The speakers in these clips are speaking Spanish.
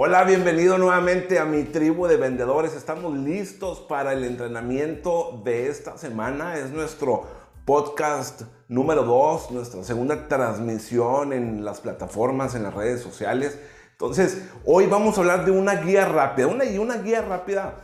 Hola, bienvenido nuevamente a mi tribu de vendedores. Estamos listos para el entrenamiento de esta semana. Es nuestro podcast número 2, nuestra segunda transmisión en las plataformas, en las redes sociales. Entonces, hoy vamos a hablar de una guía rápida. Una, una guía rápida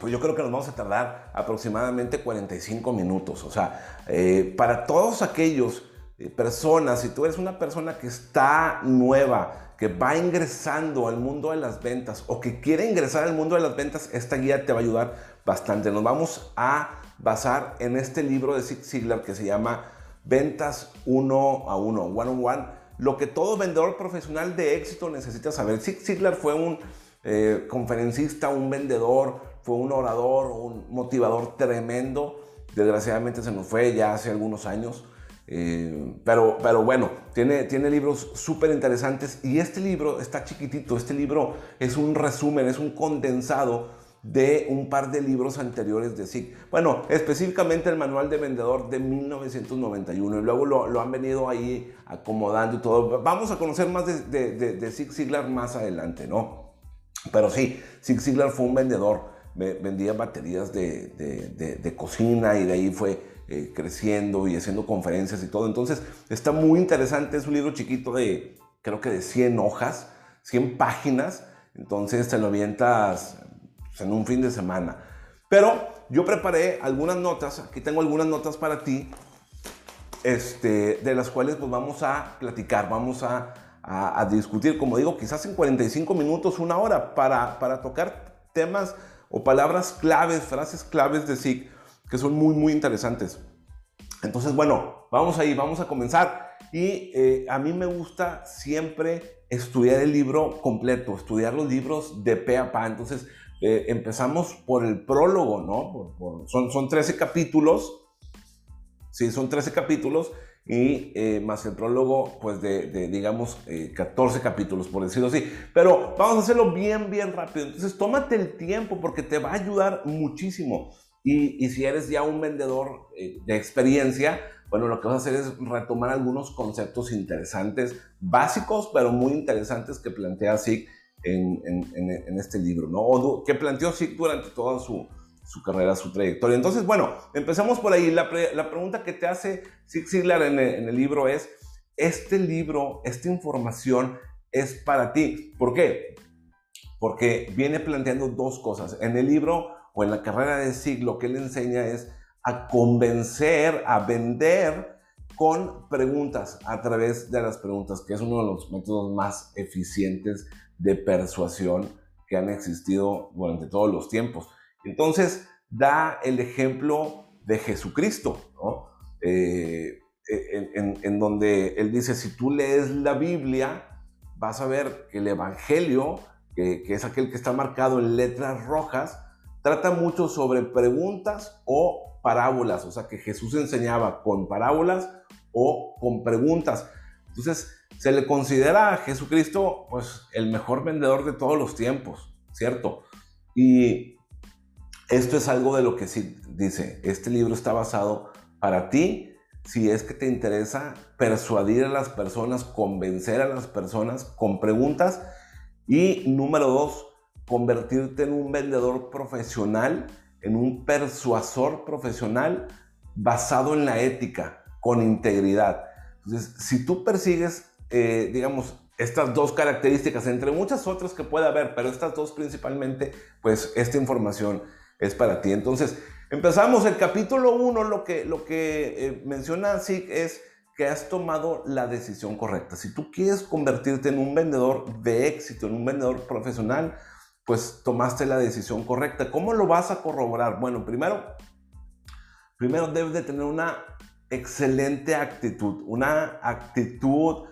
pues yo creo que nos vamos a tardar aproximadamente 45 minutos. O sea, eh, para todos aquellos eh, personas, si tú eres una persona que está nueva, que va ingresando al mundo de las ventas o que quiere ingresar al mundo de las ventas, esta guía te va a ayudar bastante. Nos vamos a basar en este libro de Zig Ziglar que se llama Ventas 1 a 1, one on one, lo que todo vendedor profesional de éxito necesita saber. Zig Ziglar fue un eh, conferencista, un vendedor, fue un orador, un motivador tremendo. Desgraciadamente se nos fue ya hace algunos años. Eh, pero, pero bueno, tiene, tiene libros súper interesantes y este libro está chiquitito, este libro es un resumen, es un condensado de un par de libros anteriores de SIG. Bueno, específicamente el manual de vendedor de 1991 y luego lo, lo han venido ahí acomodando y todo. Vamos a conocer más de, de, de, Ziglar más adelante, ¿no? Pero sí, Zig Ziglar fue un vendedor, vendía baterías de cocina y de ahí fue eh, creciendo y haciendo conferencias y todo. Entonces está muy interesante, es un libro chiquito de, creo que de 100 hojas, 100 páginas, entonces te lo avientas en un fin de semana. Pero yo preparé algunas notas, aquí tengo algunas notas para ti, este, de las cuales pues vamos a platicar, vamos a, a, discutir, como digo, quizás en 45 minutos, una hora, para, para tocar temas o palabras claves, frases claves de SIG que son muy, muy interesantes. Entonces, bueno, vamos ahí, vamos a comenzar. Y eh, a mí me gusta siempre estudiar el libro completo, estudiar los libros de pe a pa. Entonces, eh, empezamos por el prólogo, ¿no? son, son 13 capítulos. Sí, son 13 capítulos y eh, más el prólogo, pues de, de digamos, 14 capítulos, por decirlo así. Pero vamos a hacerlo bien, bien rápido. Entonces, tómate el tiempo porque te va a ayudar muchísimo. Y, si eres ya un vendedor eh, de experiencia, bueno, lo que vas a hacer es retomar algunos conceptos interesantes, básicos, pero muy interesantes que plantea SIG en, en, este libro, ¿no? O que planteó SIG durante toda su, su, carrera, su trayectoria. Entonces, bueno, empezamos por ahí. La, la pregunta que te hace Zig Ziglar en el libro es, ¿este libro, esta información es para ti? ¿Por qué? Porque viene planteando dos cosas. En el libro o en la carrera de siglo que él enseña es a convencer, a vender con preguntas, a través de las preguntas, que es uno de los métodos más eficientes de persuasión que han existido durante todos los tiempos. Entonces, da el ejemplo de Jesucristo, eh, en, donde él dice, si tú lees la Biblia, vas a ver que el Evangelio, que es aquel que está marcado en letras rojas, trata mucho sobre preguntas o parábolas, o sea que Jesús enseñaba con parábolas o con preguntas. Entonces, se le considera a Jesucristo pues el mejor vendedor de todos los tiempos, ¿cierto? Y esto es algo de lo que sí dice, este libro está basado para ti si es que te interesa persuadir a las personas, convencer a las personas con preguntas y número dos, convertirte en un vendedor profesional, en un persuasor profesional basado en la ética, con integridad. Entonces, si tú persigues, eh, digamos, estas dos características, entre muchas otras que puede haber, pero estas dos principalmente, pues esta información es para ti. Entonces, empezamos el capítulo 1, lo que, lo que eh, menciona así es que has tomado la decisión correcta. Si tú quieres convertirte en un vendedor de éxito, en un vendedor profesional, pues tomaste la decisión correcta. ¿Cómo lo vas a corroborar? Bueno, primero, primero debes de tener una excelente actitud, una actitud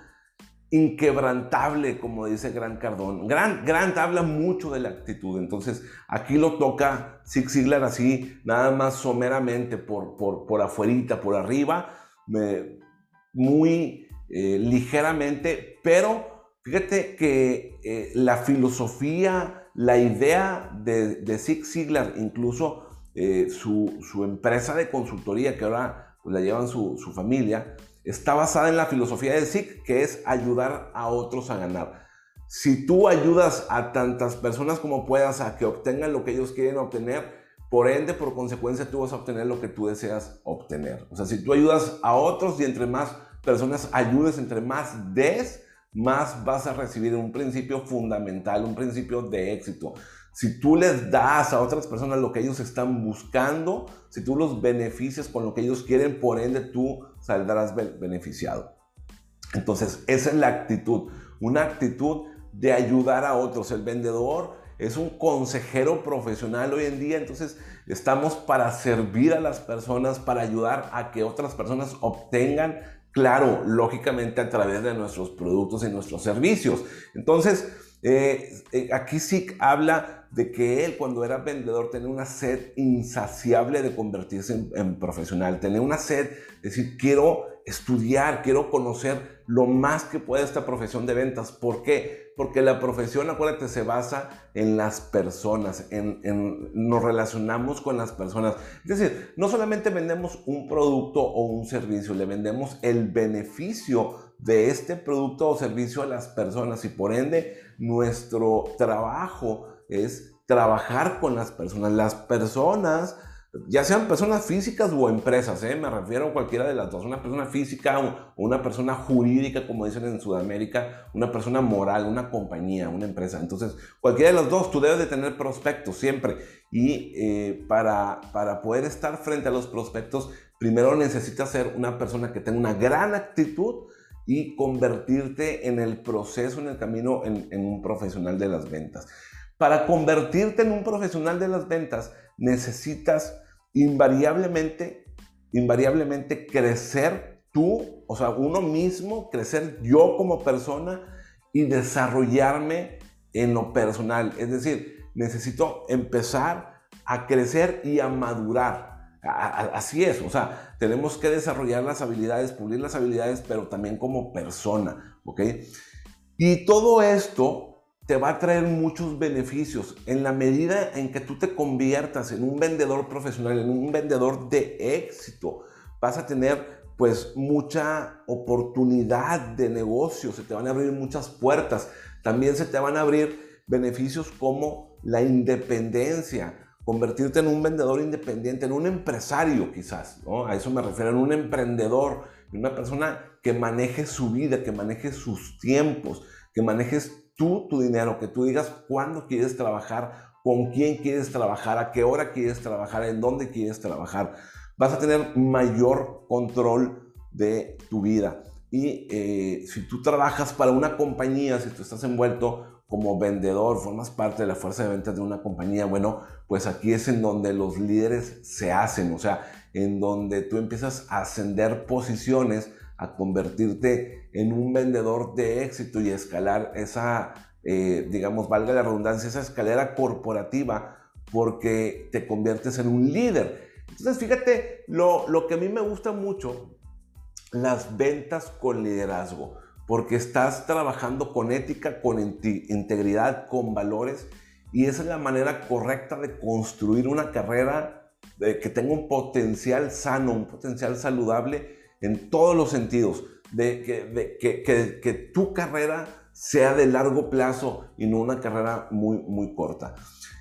inquebrantable, como dice Gran Cardón. Gran, Grant habla mucho de la actitud, entonces aquí lo toca Zig Ziglar así, nada más someramente por, por, por afuerita, por arriba, muy eh, ligeramente, pero fíjate que eh, la filosofía la idea de, de Zig Ziglar, incluso eh, su, empresa de consultoría, que ahora pues, la llevan su, familia, está basada en la filosofía de Zig, que es ayudar a otros a ganar. Si tú ayudas a tantas personas como puedas a que obtengan lo que ellos quieren obtener, por ende, por consecuencia, tú vas a obtener lo que tú deseas obtener. O sea, si tú ayudas a otros y entre más personas ayudes, entre más des, más vas a recibir un principio fundamental, un principio de éxito. Si tú les das a otras personas lo que ellos están buscando, si tú los beneficias con lo que ellos quieren, por ende tú saldrás beneficiado. Entonces, esa es la actitud, una actitud de ayudar a otros. El vendedor es un consejero profesional hoy en día, entonces estamos para servir a las personas, para ayudar a que otras personas obtengan Claro, lógicamente a través de nuestros productos y nuestros servicios. Entonces, eh, eh, aquí sí habla de que él cuando era vendedor tenía una sed insaciable de convertirse en, en profesional, tenía una sed de decir, quiero estudiar, quiero conocer lo más que puede esta profesión de ventas. ¿Por qué? Porque la profesión, acuérdate, se basa en las personas, en, nos relacionamos con las personas. Es decir, no solamente vendemos un producto o un servicio, le vendemos el beneficio de este producto o servicio a las personas y por ende nuestro trabajo es trabajar con las personas. Las personas ya sean personas físicas o empresas, ¿eh? me refiero a cualquiera de las dos, una persona física o una persona jurídica, como dicen en Sudamérica, una persona moral, una compañía, una empresa. Entonces, cualquiera de los dos, tú debes de tener prospectos siempre. Y eh, para, para poder estar frente a los prospectos, primero necesitas ser una persona que tenga una gran actitud y convertirte en el proceso, en el camino, en un profesional de las ventas. Para convertirte en un profesional de las ventas, necesitas invariablemente, invariablemente crecer tú, o sea, uno mismo, crecer yo como persona y desarrollarme en lo personal. Es decir, necesito empezar a crecer y a madurar. Así es, o sea, tenemos que desarrollar las habilidades, pulir las habilidades, pero también como persona, ¿ok? Y todo esto te va a traer muchos beneficios en la medida en que tú te conviertas en un vendedor profesional, en un vendedor de éxito. Vas a tener pues mucha oportunidad de negocio, se te van a abrir muchas puertas. También se te van a abrir beneficios como la independencia, convertirte en un vendedor independiente, en un empresario quizás, ¿no? A eso me refiero, en un emprendedor, en una persona que maneje su vida, que maneje sus tiempos, que manejes tú tu dinero, que tú digas cuándo quieres trabajar, con quién quieres trabajar, a qué hora quieres trabajar, en dónde quieres trabajar. Vas a tener mayor control de tu vida. Y eh, si tú trabajas para una compañía, si tú estás envuelto como vendedor, formas parte de la fuerza de ventas de una compañía, bueno, pues aquí es en donde los líderes se hacen, o sea, en donde tú empiezas a ascender posiciones a convertirte en un vendedor de éxito y escalar esa, eh, digamos, valga la redundancia, esa escalera corporativa porque te conviertes en un líder. Entonces, fíjate, lo, lo que a mí me gusta mucho, las ventas con liderazgo, porque estás trabajando con ética, con integridad, con valores, y esa es la manera correcta de construir una carrera que tenga un potencial sano, un potencial saludable en todos los sentidos, de que, que, que, tu carrera sea de largo plazo y no una carrera muy, muy corta.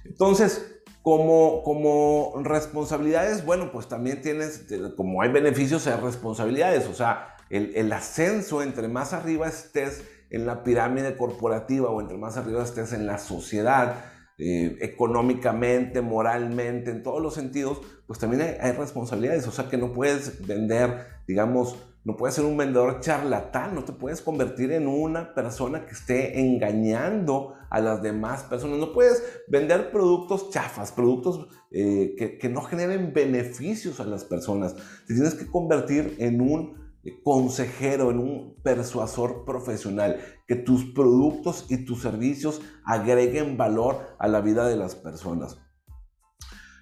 Entonces, como, como responsabilidades, bueno, pues también tienes, como hay beneficios, hay responsabilidades. O sea, el, el, ascenso, entre más arriba estés en la pirámide corporativa o entre más arriba estés en la sociedad, eh, económicamente, moralmente, en todos los sentidos, pues también hay, responsabilidades. O sea que no puedes vender, digamos, no puedes ser un vendedor charlatán, no te puedes convertir en una persona que esté engañando a las demás personas. No puedes vender productos chafas, productos eh, que, que no generen beneficios a las personas. Te tienes que convertir en un consejero, en un persuasor profesional, que tus productos y tus servicios agreguen valor a la vida de las personas.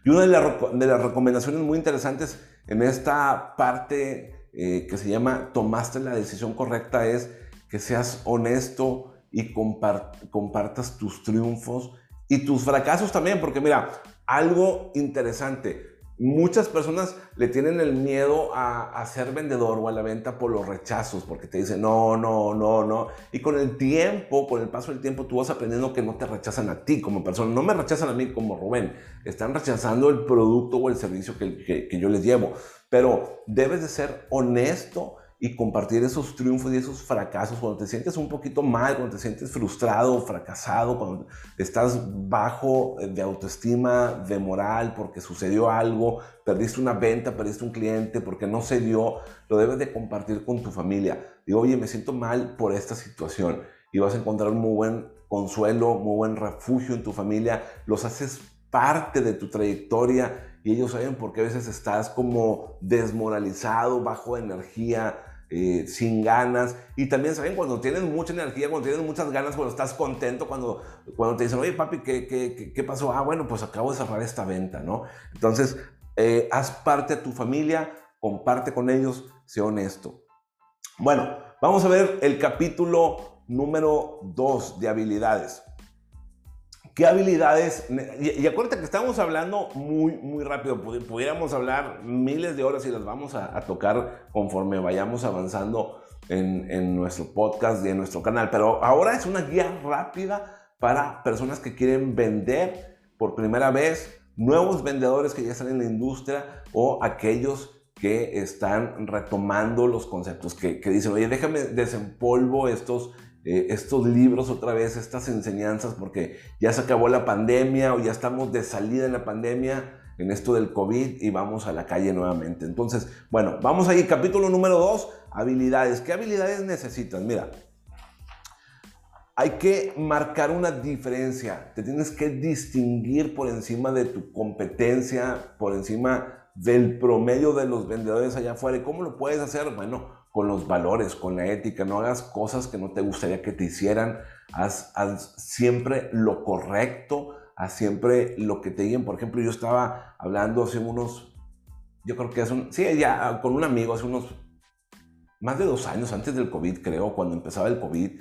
Y una de, las recomendaciones muy interesantes en esta parte eh, que se llama tomaste la decisión correcta es que seas honesto y compartas tus triunfos y tus fracasos también, porque mira, algo interesante, Muchas personas le tienen el miedo a, ser vendedor o a la venta por los rechazos, porque te dicen no, no, no, no. Y con el tiempo, con el paso del tiempo, tú vas aprendiendo que no te rechazan a ti como persona. No me rechazan a mí como Rubén. Están rechazando el producto o el servicio que yo les llevo. Pero debes de ser honesto y compartir esos triunfos y esos fracasos, cuando te sientes un poquito mal, cuando te sientes frustrado, fracasado, cuando estás bajo de autoestima, de moral, porque sucedió algo, perdiste una venta, perdiste un cliente, porque no se dio, lo debes de compartir con tu familia. Digo, oye, me siento mal por esta situación y vas a encontrar un muy buen consuelo, muy buen refugio en tu familia, los haces parte de tu trayectoria y ellos saben por qué a veces estás como desmoralizado, bajo energía, eh, sin ganas. Y también saben cuando tienes mucha energía, cuando tienes muchas ganas, cuando estás contento, cuando, cuando te dicen, oye papi, ¿qué, qué, qué pasó? Ah, bueno, pues acabo de cerrar esta venta, ¿no? Entonces, eh, haz parte de tu familia, comparte con ellos, sé honesto. Bueno, vamos a ver el capítulo número 2 de habilidades. ¿Qué habilidades? Y, acuérdate que estamos hablando muy, muy rápido. Pudiéramos hablar miles de horas y las vamos a, tocar conforme vayamos avanzando en, nuestro podcast y en nuestro canal. Pero ahora es una guía rápida para personas que quieren vender por primera vez, nuevos vendedores que ya están en la industria o aquellos que están retomando los conceptos, que, que dicen, oye, déjame desempolvo estos eh, estos libros otra vez, estas enseñanzas, porque ya se acabó la pandemia o ya estamos de salida en la pandemia, en esto del COVID y vamos a la calle nuevamente. Entonces, bueno, vamos ahí, capítulo número 2, habilidades. ¿Qué habilidades necesitas? Mira, hay que marcar una diferencia, te tienes que distinguir por encima de tu competencia, por encima del promedio de los vendedores allá afuera. ¿Y cómo lo puedes hacer? Bueno, con los valores, con la ética, no hagas cosas que no te gustaría que te hicieran, haz, siempre lo correcto, haz siempre lo que te digan. Por ejemplo, yo estaba hablando hace unos, yo creo que hace un, sí, ya con un amigo hace unos, más de dos años antes del COVID, creo, cuando empezaba el COVID,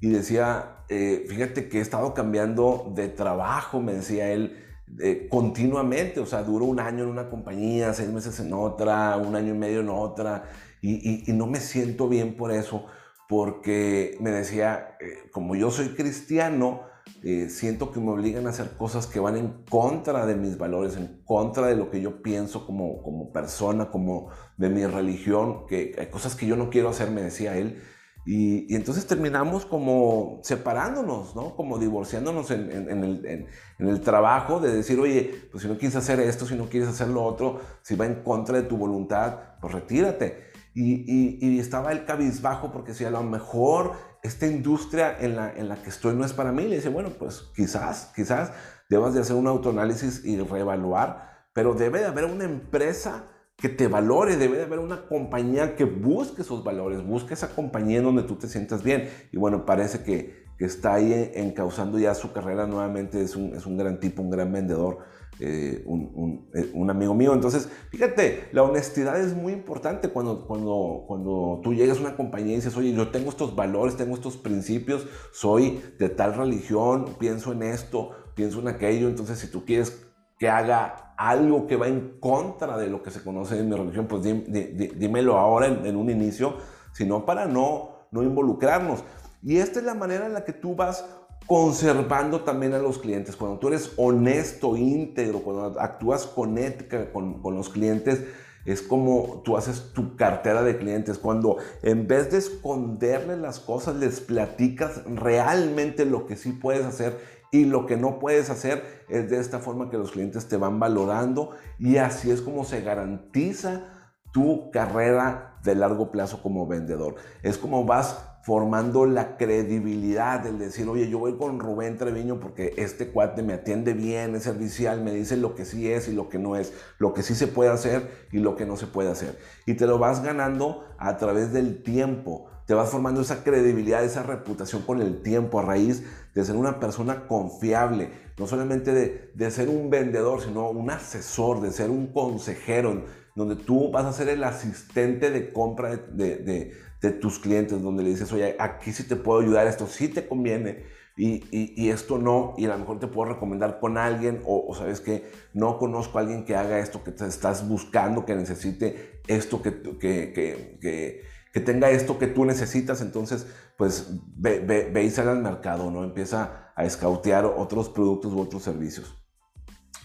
y decía, eh, fíjate que he estado cambiando de trabajo, me decía él, eh, continuamente, o sea, duró un año en una compañía, seis meses en otra, un año y medio en otra, y, no me siento bien por eso, porque me decía, eh, como yo soy cristiano, eh, siento que me obligan a hacer cosas que van en contra de mis valores, en contra de lo que yo pienso como, como persona, como de mi religión, que hay cosas que yo no quiero hacer, me decía él. Y, entonces terminamos como separándonos, ¿no? Como divorciándonos en, el, en, el, trabajo de decir, oye, pues si no quieres hacer esto, si no quieres hacer lo otro, si va en contra de tu voluntad, pues retírate. Y, estaba el cabizbajo porque si a lo mejor esta industria en la, en la que estoy no es para mí. Le dice, bueno, pues quizás, quizás debas de hacer un autoanálisis y reevaluar, pero debe de haber una empresa que te valore, debe de haber una compañía que busque esos valores, busque esa compañía en donde tú te sientas bien. Y bueno, parece que, que está ahí encauzando ya su carrera nuevamente, es un, es un gran tipo, un gran vendedor eh, eh, un, amigo mío. Entonces, fíjate, la honestidad es muy importante cuando, cuando, cuando tú llegas a una compañía y dices, oye, yo tengo estos valores, tengo estos principios, soy de tal religión, pienso en esto, pienso en aquello. Entonces, si tú quieres que haga algo que va en contra de lo que se conoce en mi religión, pues dímelo ahora en, en un inicio, sino para no, no involucrarnos. Y esta es la manera en la que tú vas conservando también a los clientes. Cuando tú eres honesto, íntegro, cuando actúas con ética con, los clientes, es como tú haces tu cartera de clientes. Cuando en vez de esconderles las cosas, les platicas realmente lo que sí puedes hacer y lo que no puedes hacer, es de esta forma que los clientes te van valorando y así es como se garantiza tu carrera de largo plazo como vendedor. Es como vas formando la credibilidad del decir, oye, yo voy con Rubén Treviño porque este cuate me atiende bien, es servicial, me dice lo que sí es y lo que no es, lo que sí se puede hacer y lo que no se puede hacer. Y te lo vas ganando a través del tiempo, te vas formando esa credibilidad, esa reputación con el tiempo a raíz de ser una persona confiable, no solamente de, de ser un vendedor, sino un asesor, de ser un consejero, donde tú vas a ser el asistente de compra de, tus clientes, donde le dices, oye, aquí sí te puedo ayudar, esto sí te conviene, y, esto no, y a lo mejor te puedo recomendar con alguien, o, sabes que no conozco a alguien que haga esto que te estás buscando, que necesite esto, que, que, que, que tenga esto que tú necesitas, entonces pues ve, ve, y sale al mercado, ¿no? Empieza a escautear otros productos u otros servicios.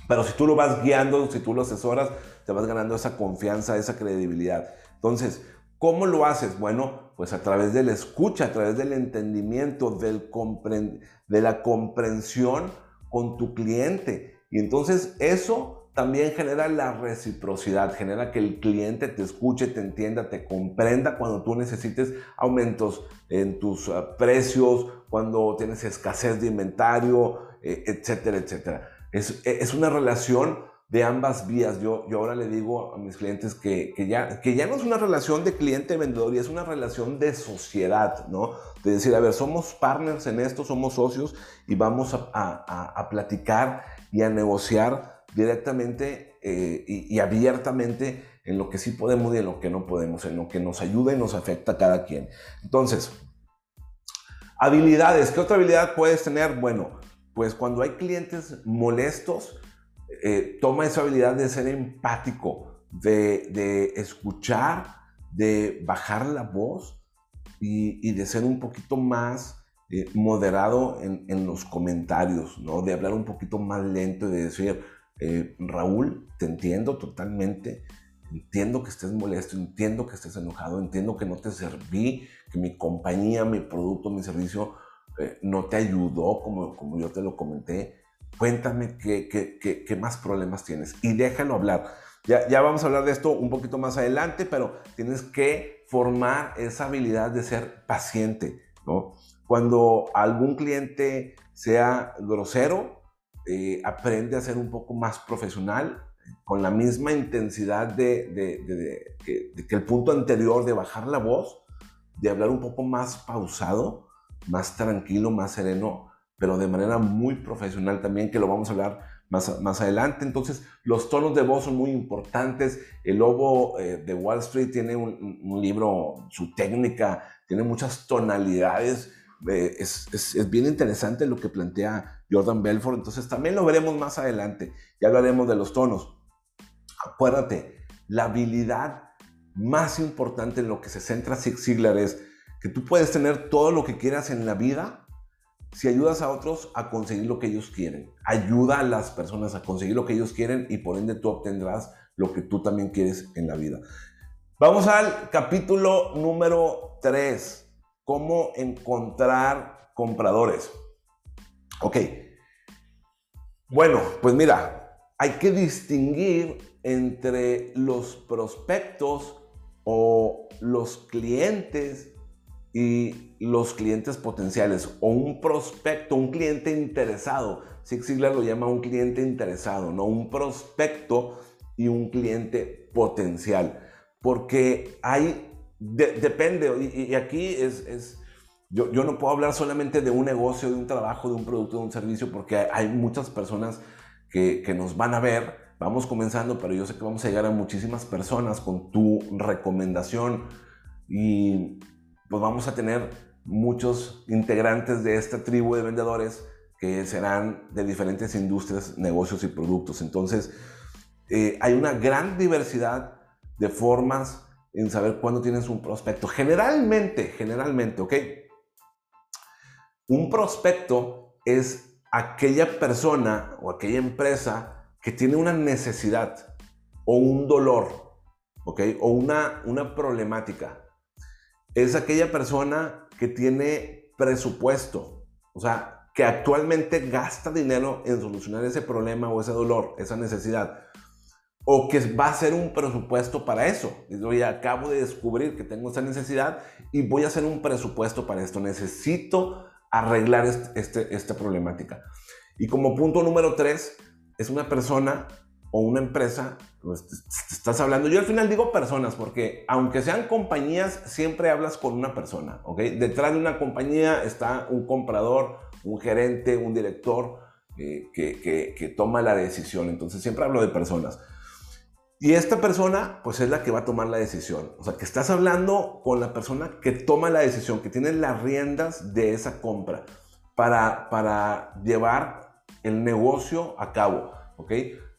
Pero si tú lo vas guiando, si tú lo asesoras, te vas ganando esa confianza, esa credibilidad. Entonces, ¿cómo lo haces? Bueno, pues a través de la escucha, a través del entendimiento, del de la comprensión con tu cliente. Y entonces eso también genera la reciprocidad, genera que el cliente te escuche, te entienda, te comprenda cuando tú necesites aumentos en tus ah, precios, cuando tienes escasez de inventario, eh, etcétera, etcétera. Es, es una relación de ambas vías. Yo, yo ahora le digo a mis clientes que, que, ya, que ya no es una relación de cliente-vendedor, y es una relación de sociedad, ¿no? De decir, a ver, somos partners en esto, somos socios y vamos a, a, platicar y a negociar directamente eh, y, y, abiertamente en lo que sí podemos y en lo que no podemos, en lo que nos ayuda y nos afecta a cada quien. Entonces, habilidades. ¿Qué otra habilidad puedes tener? Bueno, pues cuando hay clientes molestos, eh, toma esa habilidad de ser empático, de, escuchar, de bajar la voz y, de ser un poquito más eh, moderado en, los comentarios, ¿no? De hablar un poquito más lento y de decir, eh, Raúl, te entiendo totalmente, entiendo que estés molesto, entiendo que estés enojado, entiendo que no te serví, que mi compañía, mi producto, mi servicio no te ayudó como, como yo te lo comenté cuéntame qué, más problemas tienes y déjalo hablar. Ya, vamos a hablar de esto un poquito más adelante, pero tienes que formar esa habilidad de ser paciente. Cuando algún cliente sea grosero, eh, aprende a ser un poco más profesional, con la misma intensidad de, que el punto anterior de bajar la voz, de hablar un poco más pausado, más tranquilo, más sereno, pero de manera muy profesional también, que lo vamos a hablar más, más adelante. Entonces, los tonos de voz son muy importantes. El lobo eh, de Wall Street tiene un, libro, su técnica, tiene muchas tonalidades. Eh, es, es, es, bien interesante lo que plantea Jordan Belfort. Entonces, también lo veremos más adelante. Ya hablaremos de los tonos. Acuérdate, la habilidad más importante en lo que se centra Zig Ziglar es que tú puedes tener todo lo que quieras en la vida, si ayudas a otros a conseguir lo que ellos quieren. Ayuda a las personas a conseguir lo que ellos quieren y por ende tú obtendrás lo que tú también quieres en la vida. Vamos al capítulo número 3. ¿Cómo encontrar compradores? Ok. Bueno, pues mira, hay que distinguir entre los prospectos o los clientes y los clientes potenciales o un prospecto, un cliente interesado. Zig Ziglar lo llama un cliente interesado, no un prospecto y un cliente potencial. Porque hay, depende, y, aquí es, es yo, yo, no puedo hablar solamente de un negocio, de un trabajo, de un producto, de un servicio, porque hay, muchas personas que, que nos van a ver. Vamos comenzando, pero yo sé que vamos a llegar a muchísimas personas con tu recomendación y pues vamos a tener muchos integrantes de esta tribu de vendedores que serán de diferentes industrias, negocios y productos. Entonces, eh, hay una gran diversidad de formas en saber cuándo tienes un prospecto. Generalmente, generalmente, ¿ok? Un prospecto es aquella persona o aquella empresa que tiene una necesidad o un dolor, ¿ok? O una, una problemática es aquella persona que tiene presupuesto, o sea, que actualmente gasta dinero en solucionar ese problema o ese dolor, esa necesidad, o que va a hacer un presupuesto para eso. Yo acabo de descubrir que tengo esa necesidad y voy a hacer un presupuesto para esto. Necesito arreglar este, este esta problemática. Y como punto número tres, es una persona o una empresa, pues, estás hablando, yo al final digo personas, porque aunque sean compañías, siempre hablas con una persona, ¿ok? Detrás de una compañía está un comprador, un gerente, un director eh, que, que, toma la decisión, entonces siempre hablo de personas. Y esta persona, pues es la que va a tomar la decisión. O sea, que estás hablando con la persona que toma la decisión, que tiene las riendas de esa compra. para, para llevar el negocio a cabo, ¿ok?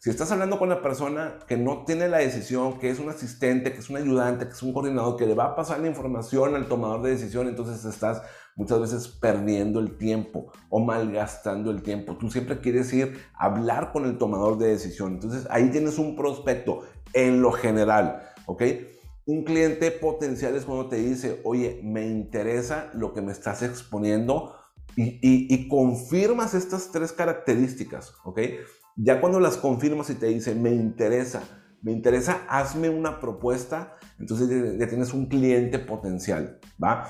Si estás hablando con la persona que no tiene la decisión, que es un asistente, que es un ayudante, que es un coordinador, que le va a pasar la información al tomador de decisión, entonces estás muchas veces perdiendo el tiempo o malgastando el tiempo. Tú siempre quieres ir a hablar con el tomador de decisión. Entonces ahí tienes un prospecto en lo general, ¿ok? Un cliente potencial es cuando te dice, oye, me interesa lo que me estás exponiendo y, y confirmas estas tres características, ¿ok? Ya cuando las confirmas y te dice, me interesa, me interesa, hazme una propuesta, entonces ya tienes un cliente potencial, ¿va?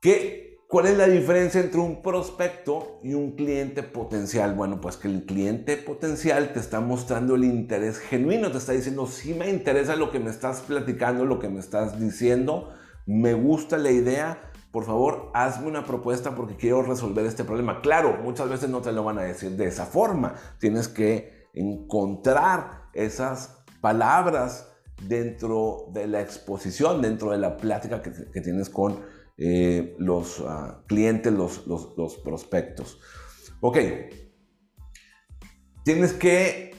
¿Qué, ¿Cuál es la diferencia entre un prospecto y un cliente potencial? Bueno, pues que el cliente potencial te está mostrando el interés genuino, te está diciendo, sí me interesa lo que me estás platicando, lo que me estás diciendo, me gusta la idea, por favor, hazme una propuesta porque quiero resolver este problema. Claro, muchas veces no te lo van a decir de esa forma. Tienes que encontrar esas palabras dentro de la exposición, dentro de la plática que, tienes con eh, los ah, clientes, los, los, prospectos. Ok, tienes que,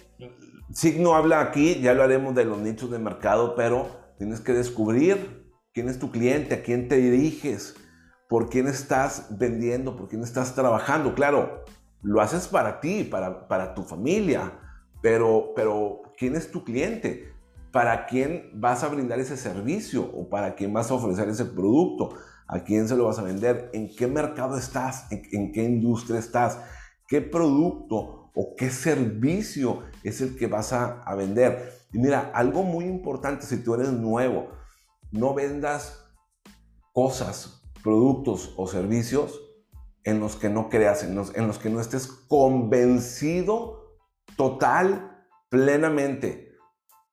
Signo habla aquí, ya lo haremos de los nichos de mercado, pero tienes que descubrir quién es tu cliente, a quién te diriges, por quién estás vendiendo, por quién estás trabajando. Claro, lo haces para ti, para, para tu familia, pero, pero ¿quién es tu cliente? ¿Para quién vas a brindar ese servicio o para quién vas a ofrecer ese producto? ¿A quién se lo vas a vender? ¿En qué mercado estás? ¿En, qué industria estás? ¿Qué producto o qué servicio es el que vas a, a vender? Y mira, algo muy importante si tú eres nuevo, no vendas cosas, productos o servicios en los que no creas, en los, en los que no estés convencido total, plenamente.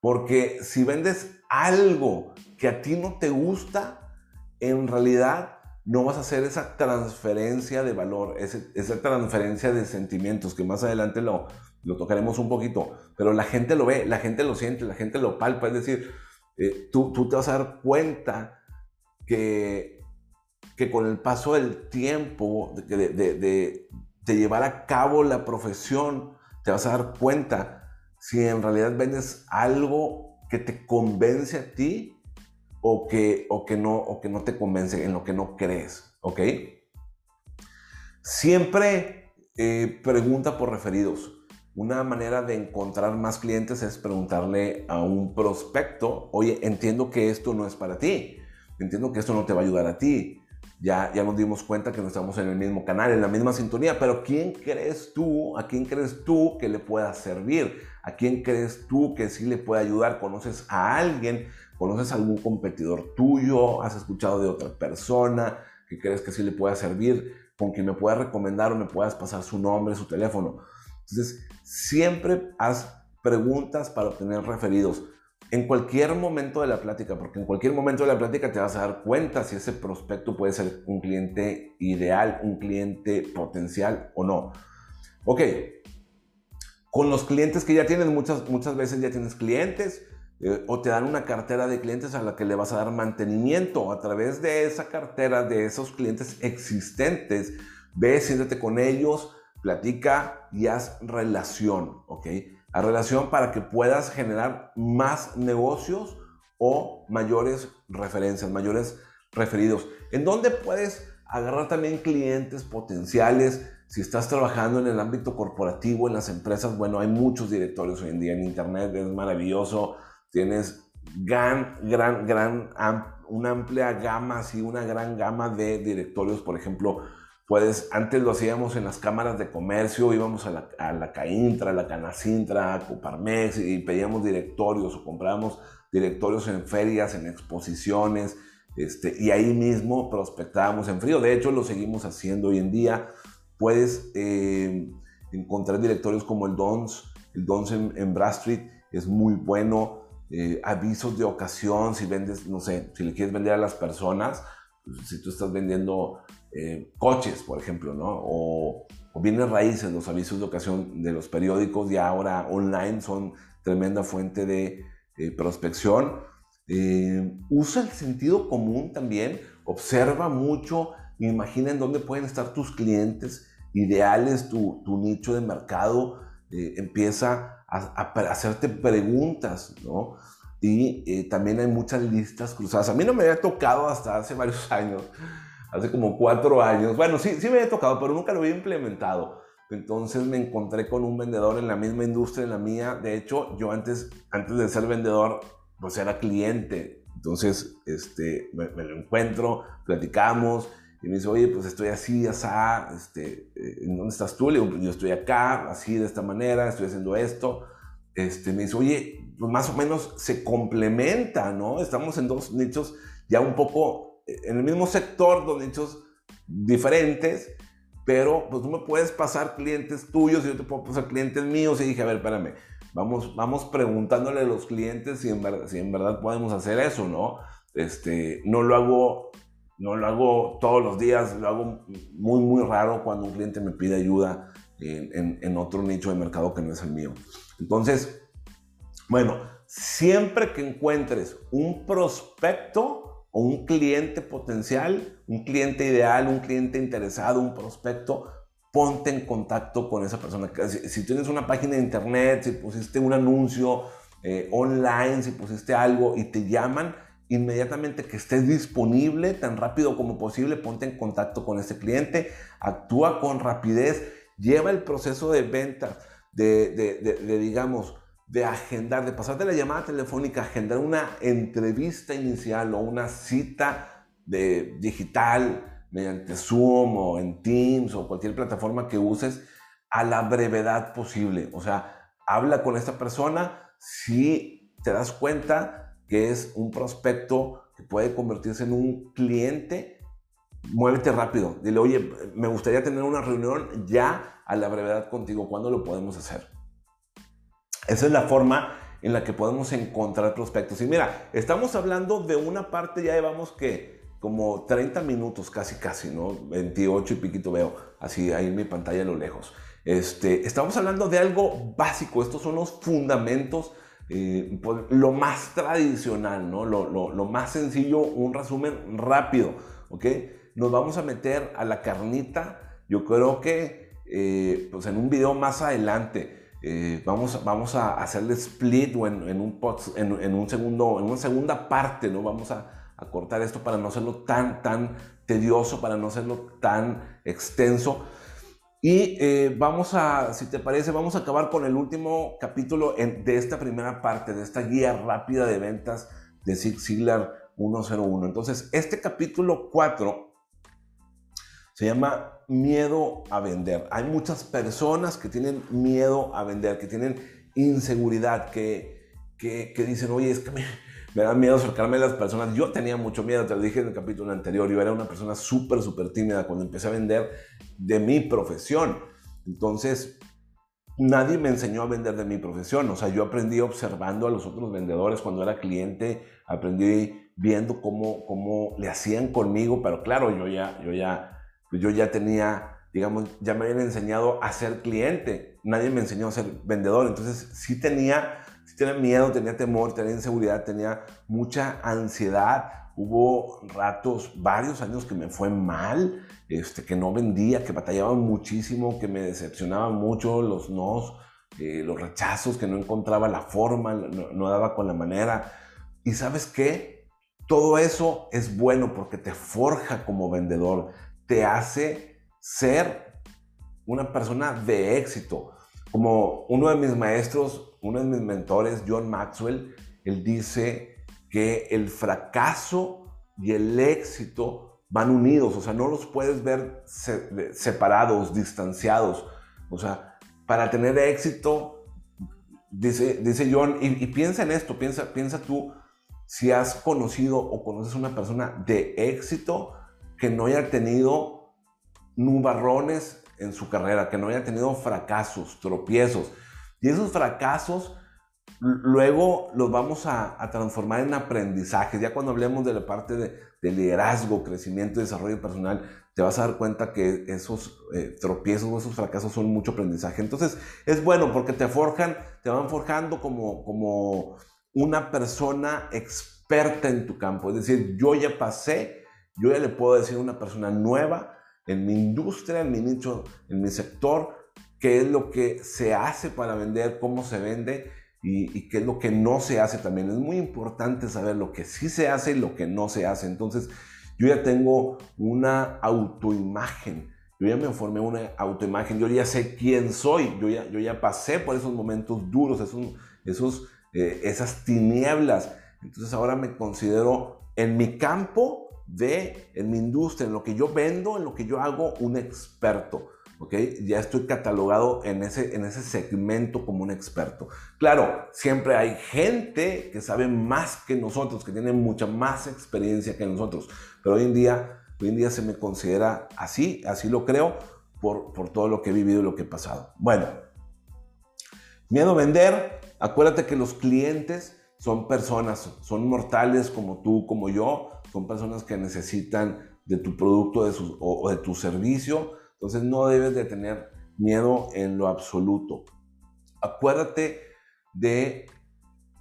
Porque si vendes algo que a ti no te gusta, en realidad no vas a hacer esa transferencia de valor, esa transferencia de sentimientos, que más adelante lo, lo tocaremos un poquito, pero la gente lo ve, la gente lo siente, la gente lo palpa, es decir, eh, tú, te vas a dar cuenta que, que con el paso del tiempo, de, de, de, llevar a cabo la profesión, te vas a dar cuenta si en realidad vendes algo que te convence a ti o que, o que, no, o que no te convence, en lo que no crees, ¿ok? Siempre eh, pregunta por referidos. Una manera de encontrar más clientes es preguntarle a un prospecto, oye, entiendo que esto no es para ti, entiendo que esto no te va a ayudar a ti. Ya, ya nos dimos cuenta que no estamos en el mismo canal, en la misma sintonía, pero ¿quién crees tú, a quién crees tú que le pueda servir? ¿A quién crees tú que sí le puede ayudar? ¿Conoces a alguien? ¿Conoces a algún competidor tuyo? ¿Has escuchado de otra persona que crees que sí le pueda servir? ¿Con quien me puedas recomendar o me puedas pasar su nombre, su teléfono? Entonces, siempre haz preguntas para obtener referidos. En cualquier momento de la plática, porque en cualquier momento de la plática te vas a dar cuenta si ese prospecto puede ser un cliente ideal, un cliente potencial o no. Ok, con los clientes que ya tienes, muchas, muchas veces ya tienes clientes eh, o te dan una cartera de clientes a la que le vas a dar mantenimiento. A través de esa cartera, de esos clientes existentes, ve, siéntate con ellos, platica y haz relación, ¿ok? Haz relación para que puedas generar más negocios o mayores referencias, mayores referidos. ¿En dónde puedes agarrar también clientes potenciales? Si estás trabajando en el ámbito corporativo, en las empresas, bueno, hay muchos directorios hoy en día en Internet, es maravilloso. Tienes gran, gran, gran, una amplia gama, sí, una gran gama de directorios, por ejemplo, Puedes, antes lo hacíamos en las cámaras de comercio, íbamos a la, a la CAINTRA, a la Canacintra, a Coparmex y pedíamos directorios o comprábamos directorios en ferias, en exposiciones, este, y ahí mismo prospectábamos en frío. De hecho, lo seguimos haciendo hoy en día. Puedes eh, encontrar directorios como el DONS, el DONS en, en Brad Street es muy bueno. Eh, avisos de ocasión, si vendes, no sé, si le quieres vender a las personas, pues, si tú estás vendiendo eh, coches, por ejemplo, ¿no? O, o, bienes raíces, los avisos de ocasión de los periódicos y ahora online son tremenda fuente de eh, prospección. Eh, usa el sentido común también, observa mucho imagina en dónde pueden estar tus clientes ideales, tu, nicho de mercado, eh, empieza a, hacerte preguntas, ¿no? Y eh, también hay muchas listas cruzadas. A mí no me había tocado hasta hace varios años, hace como cuatro años. Bueno, sí, sí me había tocado, pero nunca lo había implementado. Entonces me encontré con un vendedor en la misma industria en la mía. De hecho, yo antes, antes de ser vendedor, pues era cliente. Entonces, este, me, me lo encuentro, platicamos y me dice, oye, pues estoy así, así, este, eh, ¿en dónde estás tú? Le digo, pues yo estoy acá, así, de esta manera, estoy haciendo esto. Este, me dice, oye, pues más o menos se complementa, ¿no? Estamos en dos nichos ya un poco en el mismo sector, dos nichos diferentes, pero pues tú me puedes pasar clientes tuyos y yo te puedo pasar clientes míos. Y dije, a ver, espérame, vamos, vamos preguntándole a los clientes si en verdad, si en verdad podemos hacer eso, ¿no? Este, no lo hago no lo hago todos los días, lo hago muy, muy raro cuando un cliente me pide ayuda en, otro nicho de mercado que no es el mío. Entonces, bueno, siempre que encuentres un prospecto o un cliente potencial, un cliente ideal, un cliente interesado, un prospecto, ponte en contacto con esa persona. Si, tienes una página de internet, si pusiste un anuncio eh, online, si pusiste algo y te llaman, inmediatamente que estés disponible, tan rápido como posible, ponte en contacto con ese cliente, actúa con rapidez, lleva el proceso de venta, de, digamos, de agendar, de pasarte la llamada telefónica, agendar una entrevista inicial o una cita de digital mediante Zoom o en Teams o cualquier plataforma que uses a la brevedad posible. O sea, habla con esta persona si te das cuenta que es un prospecto que puede convertirse en un cliente, muévete rápido. Dile, oye, me gustaría tener una reunión ya a la brevedad contigo. ¿Cuándo lo podemos hacer? Esa es la forma en la que podemos encontrar prospectos. Y mira, estamos hablando de una parte, ya llevamos que como 30 minutos, casi, casi, ¿no? 28 y piquito veo, así ahí en mi pantalla a lo lejos. Este, estamos hablando de algo básico, estos son los fundamentos eh, pues, lo más tradicional, ¿no? Lo, más sencillo, un resumen rápido, ¿ok? Nos vamos a meter a la carnita, yo creo que eh, pues en un video más adelante eh, vamos, vamos a hacerle split o en, un, en, un segundo, en una segunda parte, ¿no? Vamos a, cortar esto para no hacerlo tan, tan tedioso, para no hacerlo tan extenso. Y eh, vamos a, si te parece, vamos a acabar con el último capítulo de esta primera parte, de esta guía rápida de ventas de Zig Ziglar 101. Entonces, este capítulo 4 se llama miedo a vender. Hay muchas personas que tienen miedo a vender, que tienen inseguridad, que, que, que dicen, oye, es que me, me da miedo acercarme a las personas. Yo tenía mucho miedo, te lo dije en el capítulo anterior, yo era una persona súper, súper tímida cuando empecé a vender de mi profesión. Entonces, nadie me enseñó a vender de mi profesión. O sea, yo aprendí observando a los otros vendedores cuando era cliente, aprendí viendo cómo, cómo le hacían conmigo, pero claro, yo ya, yo ya, pues yo ya tenía, digamos, ya me habían enseñado a ser cliente. Nadie me enseñó a ser vendedor. Entonces, sí tenía tenía miedo, tenía temor, tenía inseguridad, tenía mucha ansiedad. Hubo ratos, varios años que me fue mal, este, que no vendía, que batallaba muchísimo, que me decepcionaba mucho los nos, eh, los rechazos, que no encontraba la forma, no, no daba con la manera. Y sabes qué? Todo eso es bueno porque te forja como vendedor, te hace ser una persona de éxito. Como uno de mis maestros uno de mis mentores, John Maxwell, él dice que el fracaso y el éxito van unidos, o sea, no los puedes ver separados, distanciados. O sea, para tener éxito, dice, dice John, y, piensa en esto, piensa, piensa tú, si has conocido o conoces una persona de éxito que no haya tenido nubarrones en su carrera, que no haya tenido fracasos, tropiezos, y esos fracasos luego los vamos a, transformar en aprendizajes. Ya cuando hablemos de la parte de, liderazgo, crecimiento y desarrollo personal, te vas a dar cuenta que esos eh, tropiezos o esos fracasos son mucho aprendizaje. Entonces es bueno porque te forjan, te van forjando como, como una persona experta en tu campo. Es decir, yo ya pasé yo ya le puedo decir a una persona nueva en mi industria, en mi nicho, en mi sector, qué es lo que se hace para vender, cómo se vende y, qué es lo que no se hace también. Es muy importante saber lo que sí se hace y lo que no se hace. Entonces, yo ya tengo una autoimagen. Yo ya me formé una autoimagen, yo ya sé quién soy, yo ya, yo ya pasé por esos momentos duros, esos, esos, eh, esas tinieblas. Entonces ahora me considero en mi campo de, en mi industria, en lo que yo vendo, en lo que yo hago, un experto. Ya estoy catalogado en ese, en ese segmento como un experto. Claro, siempre hay gente que sabe más que nosotros, que tiene mucha más experiencia que nosotros, pero hoy en día, hoy en día se me considera así, así lo creo, por, por todo lo que he vivido y lo que he pasado. Bueno, miedo a vender, acuérdate que los clientes son personas, son mortales como tú, como yo, son personas que necesitan de tu producto de o de tu servicio entonces no debes de tener miedo en lo absoluto. Acuérdate de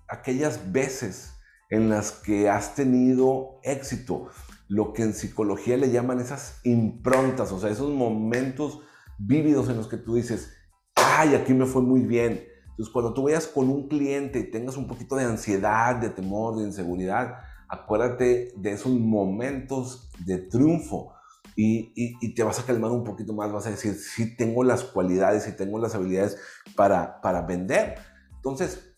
aquellas veces en las que has tenido éxito, lo que en psicología le llaman esas improntas, o sea, esos momentos vívidos en los que tú dices, ay, aquí me fue muy bien. Entonces, cuando tú vayas con un cliente y tengas un poquito de ansiedad, de temor, de inseguridad, acuérdate de esos momentos de triunfo y, te vas a calmar un poquito más, vas a decir, sí tengo las cualidades, sí tengo las habilidades para, para vender. Entonces,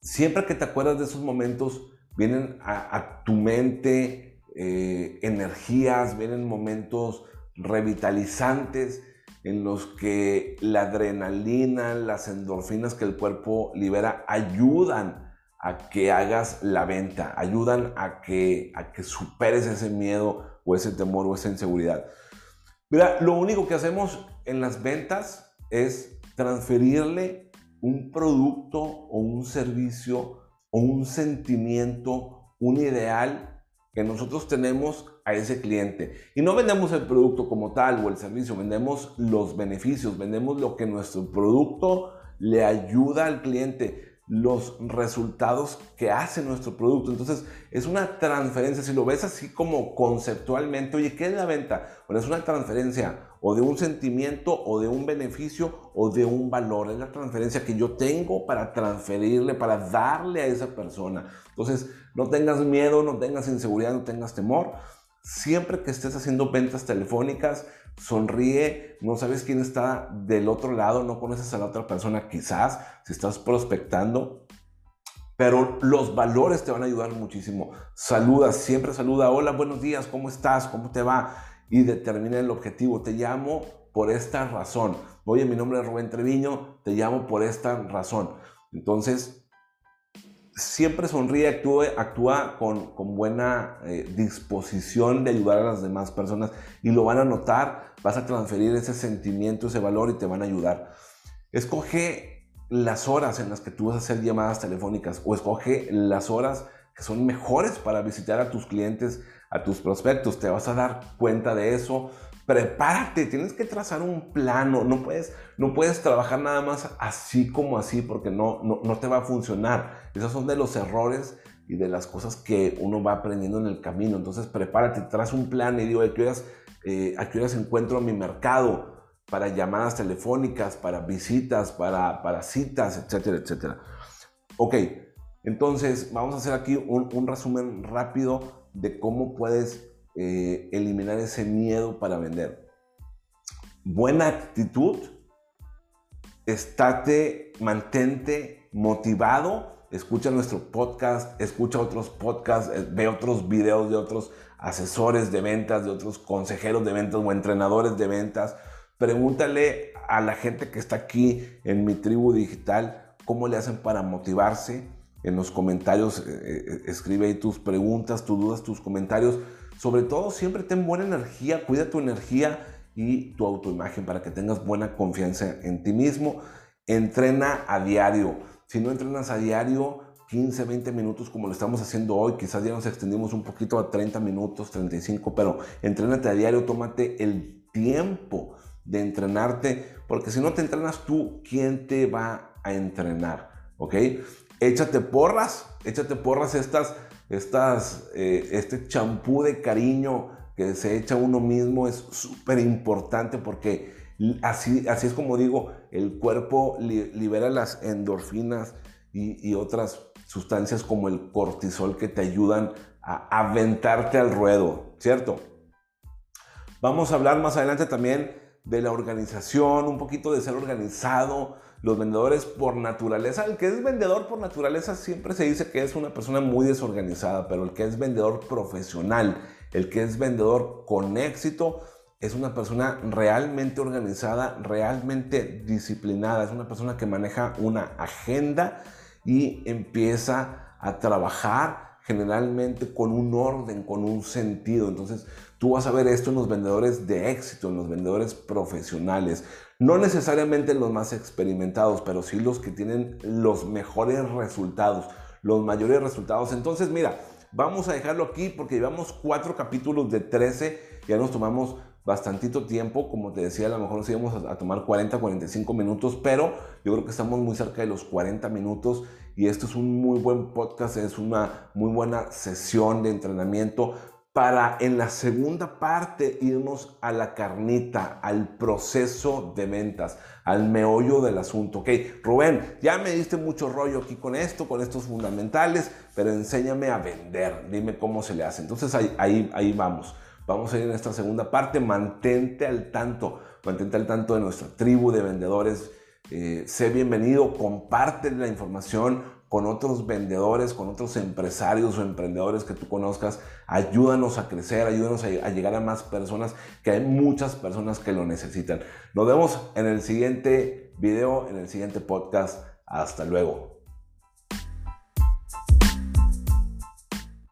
siempre que te acuerdas de esos momentos, vienen a, tu mente eh, energías, vienen momentos revitalizantes en los que la adrenalina, las endorfinas que el cuerpo libera ayudan a que hagas la venta, ayudan a que, a que superes ese miedo o ese temor o esa inseguridad. Mira, lo único que hacemos en las ventas es transferirle un producto o un servicio o un sentimiento, un ideal que nosotros tenemos a ese cliente. Y no vendemos el producto como tal o el servicio, vendemos los beneficios, vendemos lo que nuestro producto le ayuda al cliente los resultados que hace nuestro producto. Entonces, es una transferencia, si lo ves así como conceptualmente, oye, ¿qué es la venta? Bueno, es una transferencia o de un sentimiento o de un beneficio o de un valor. Es la transferencia que yo tengo para transferirle, para darle a esa persona. Entonces, no tengas miedo, no tengas inseguridad, no tengas temor. Siempre que estés haciendo ventas telefónicas, sonríe, no sabes quién está del otro lado, no conoces a la otra persona quizás, si estás prospectando, pero los valores te van a ayudar muchísimo. Saluda, siempre saluda, hola, buenos días, ¿cómo estás? ¿Cómo te va? Y determina el objetivo. Te llamo por esta razón. Oye, mi nombre es Rubén Treviño, te llamo por esta razón. Entonces, siempre sonríe, actúa, con buena eh, disposición de ayudar a las demás personas y lo van a notar, vas a transferir ese sentimiento, ese valor y te van a ayudar. Escoge las horas en las que tú vas a hacer llamadas telefónicas o escoge las horas que son mejores para visitar a tus clientes, a tus prospectos. Te vas a dar cuenta de eso prepárate, tienes que trazar un plano, no puedes, no puedes trabajar nada más así como así porque no, no, te va a funcionar. Esos son de los errores y de las cosas que uno va aprendiendo en el camino. Entonces prepárate, traza un plan y digo, ¿a qué horas, eh, a qué horas encuentro mi mercado? Para llamadas telefónicas, para visitas, para, para citas, etcétera, etcétera. Ok, entonces vamos a hacer aquí un resumen rápido de cómo puedes eh, eliminar ese miedo para vender. Buena actitud, estate, mantente motivado, escucha nuestro podcast, escucha otros podcasts, eh, ve otros videos de otros asesores de ventas, de otros consejeros de ventas o entrenadores de ventas. Pregúntale a la gente que está aquí en mi tribu digital cómo le hacen para motivarse. En los comentarios eh, escribe ahí tus preguntas, tus dudas, tus comentarios sobre todo, siempre ten buena energía, cuida tu energía y tu autoimagen para que tengas buena confianza en ti mismo. Entrena a diario. Si no entrenas a diario, 15, 20 minutos como lo estamos haciendo hoy, quizás ya nos extendimos un poquito a 30 minutos, 35, pero entrénate a diario, tómate el tiempo de entrenarte, porque si no te entrenas tú, ¿quién te va a entrenar? ¿Ok? Échate porras, échate porras estas estas, eh, este champú de cariño que se echa uno mismo es súper importante porque así, así es como digo, el cuerpo libera las endorfinas y, y, otras sustancias como el cortisol que te ayudan a aventarte al ruedo, ¿cierto? Vamos a hablar más adelante también de la organización, un poquito de ser organizado, los vendedores por naturaleza. El que es vendedor por naturaleza siempre se dice que es una persona muy desorganizada, pero el que es vendedor profesional, el que es vendedor con éxito, es una persona realmente organizada, realmente disciplinada, es una persona que maneja una agenda y empieza a trabajar generalmente con un orden, con un sentido. Entonces, tú vas a ver esto en los vendedores de éxito, en los vendedores profesionales. No necesariamente los más experimentados, pero sí los que tienen los mejores resultados, los mayores resultados. Entonces, mira, vamos a dejarlo aquí porque llevamos cuatro capítulos de 13, ya nos tomamos bastantito tiempo, como te decía, a lo mejor nos íbamos a, tomar 40, 45 minutos, pero yo creo que estamos muy cerca de los 40 minutos y esto es un muy buen podcast, es una muy buena sesión de entrenamiento para en la segunda parte irnos a la carnita, al proceso de ventas, al meollo del asunto. Ok, Rubén, ya me diste mucho rollo aquí con esto, con estos fundamentales, pero enséñame a vender, dime cómo se le hace. Entonces ahí, ahí, ahí vamos. Vamos a ir en esta segunda parte. Mantente al tanto, mantente al tanto de nuestra tribu de vendedores. Eh, sé bienvenido, comparte la información, con otros vendedores, con otros empresarios o emprendedores que tú conozcas. Ayúdanos a crecer, ayúdanos a, llegar a más personas, que hay muchas personas que lo necesitan. Nos vemos en el siguiente video, en el siguiente podcast. Hasta luego.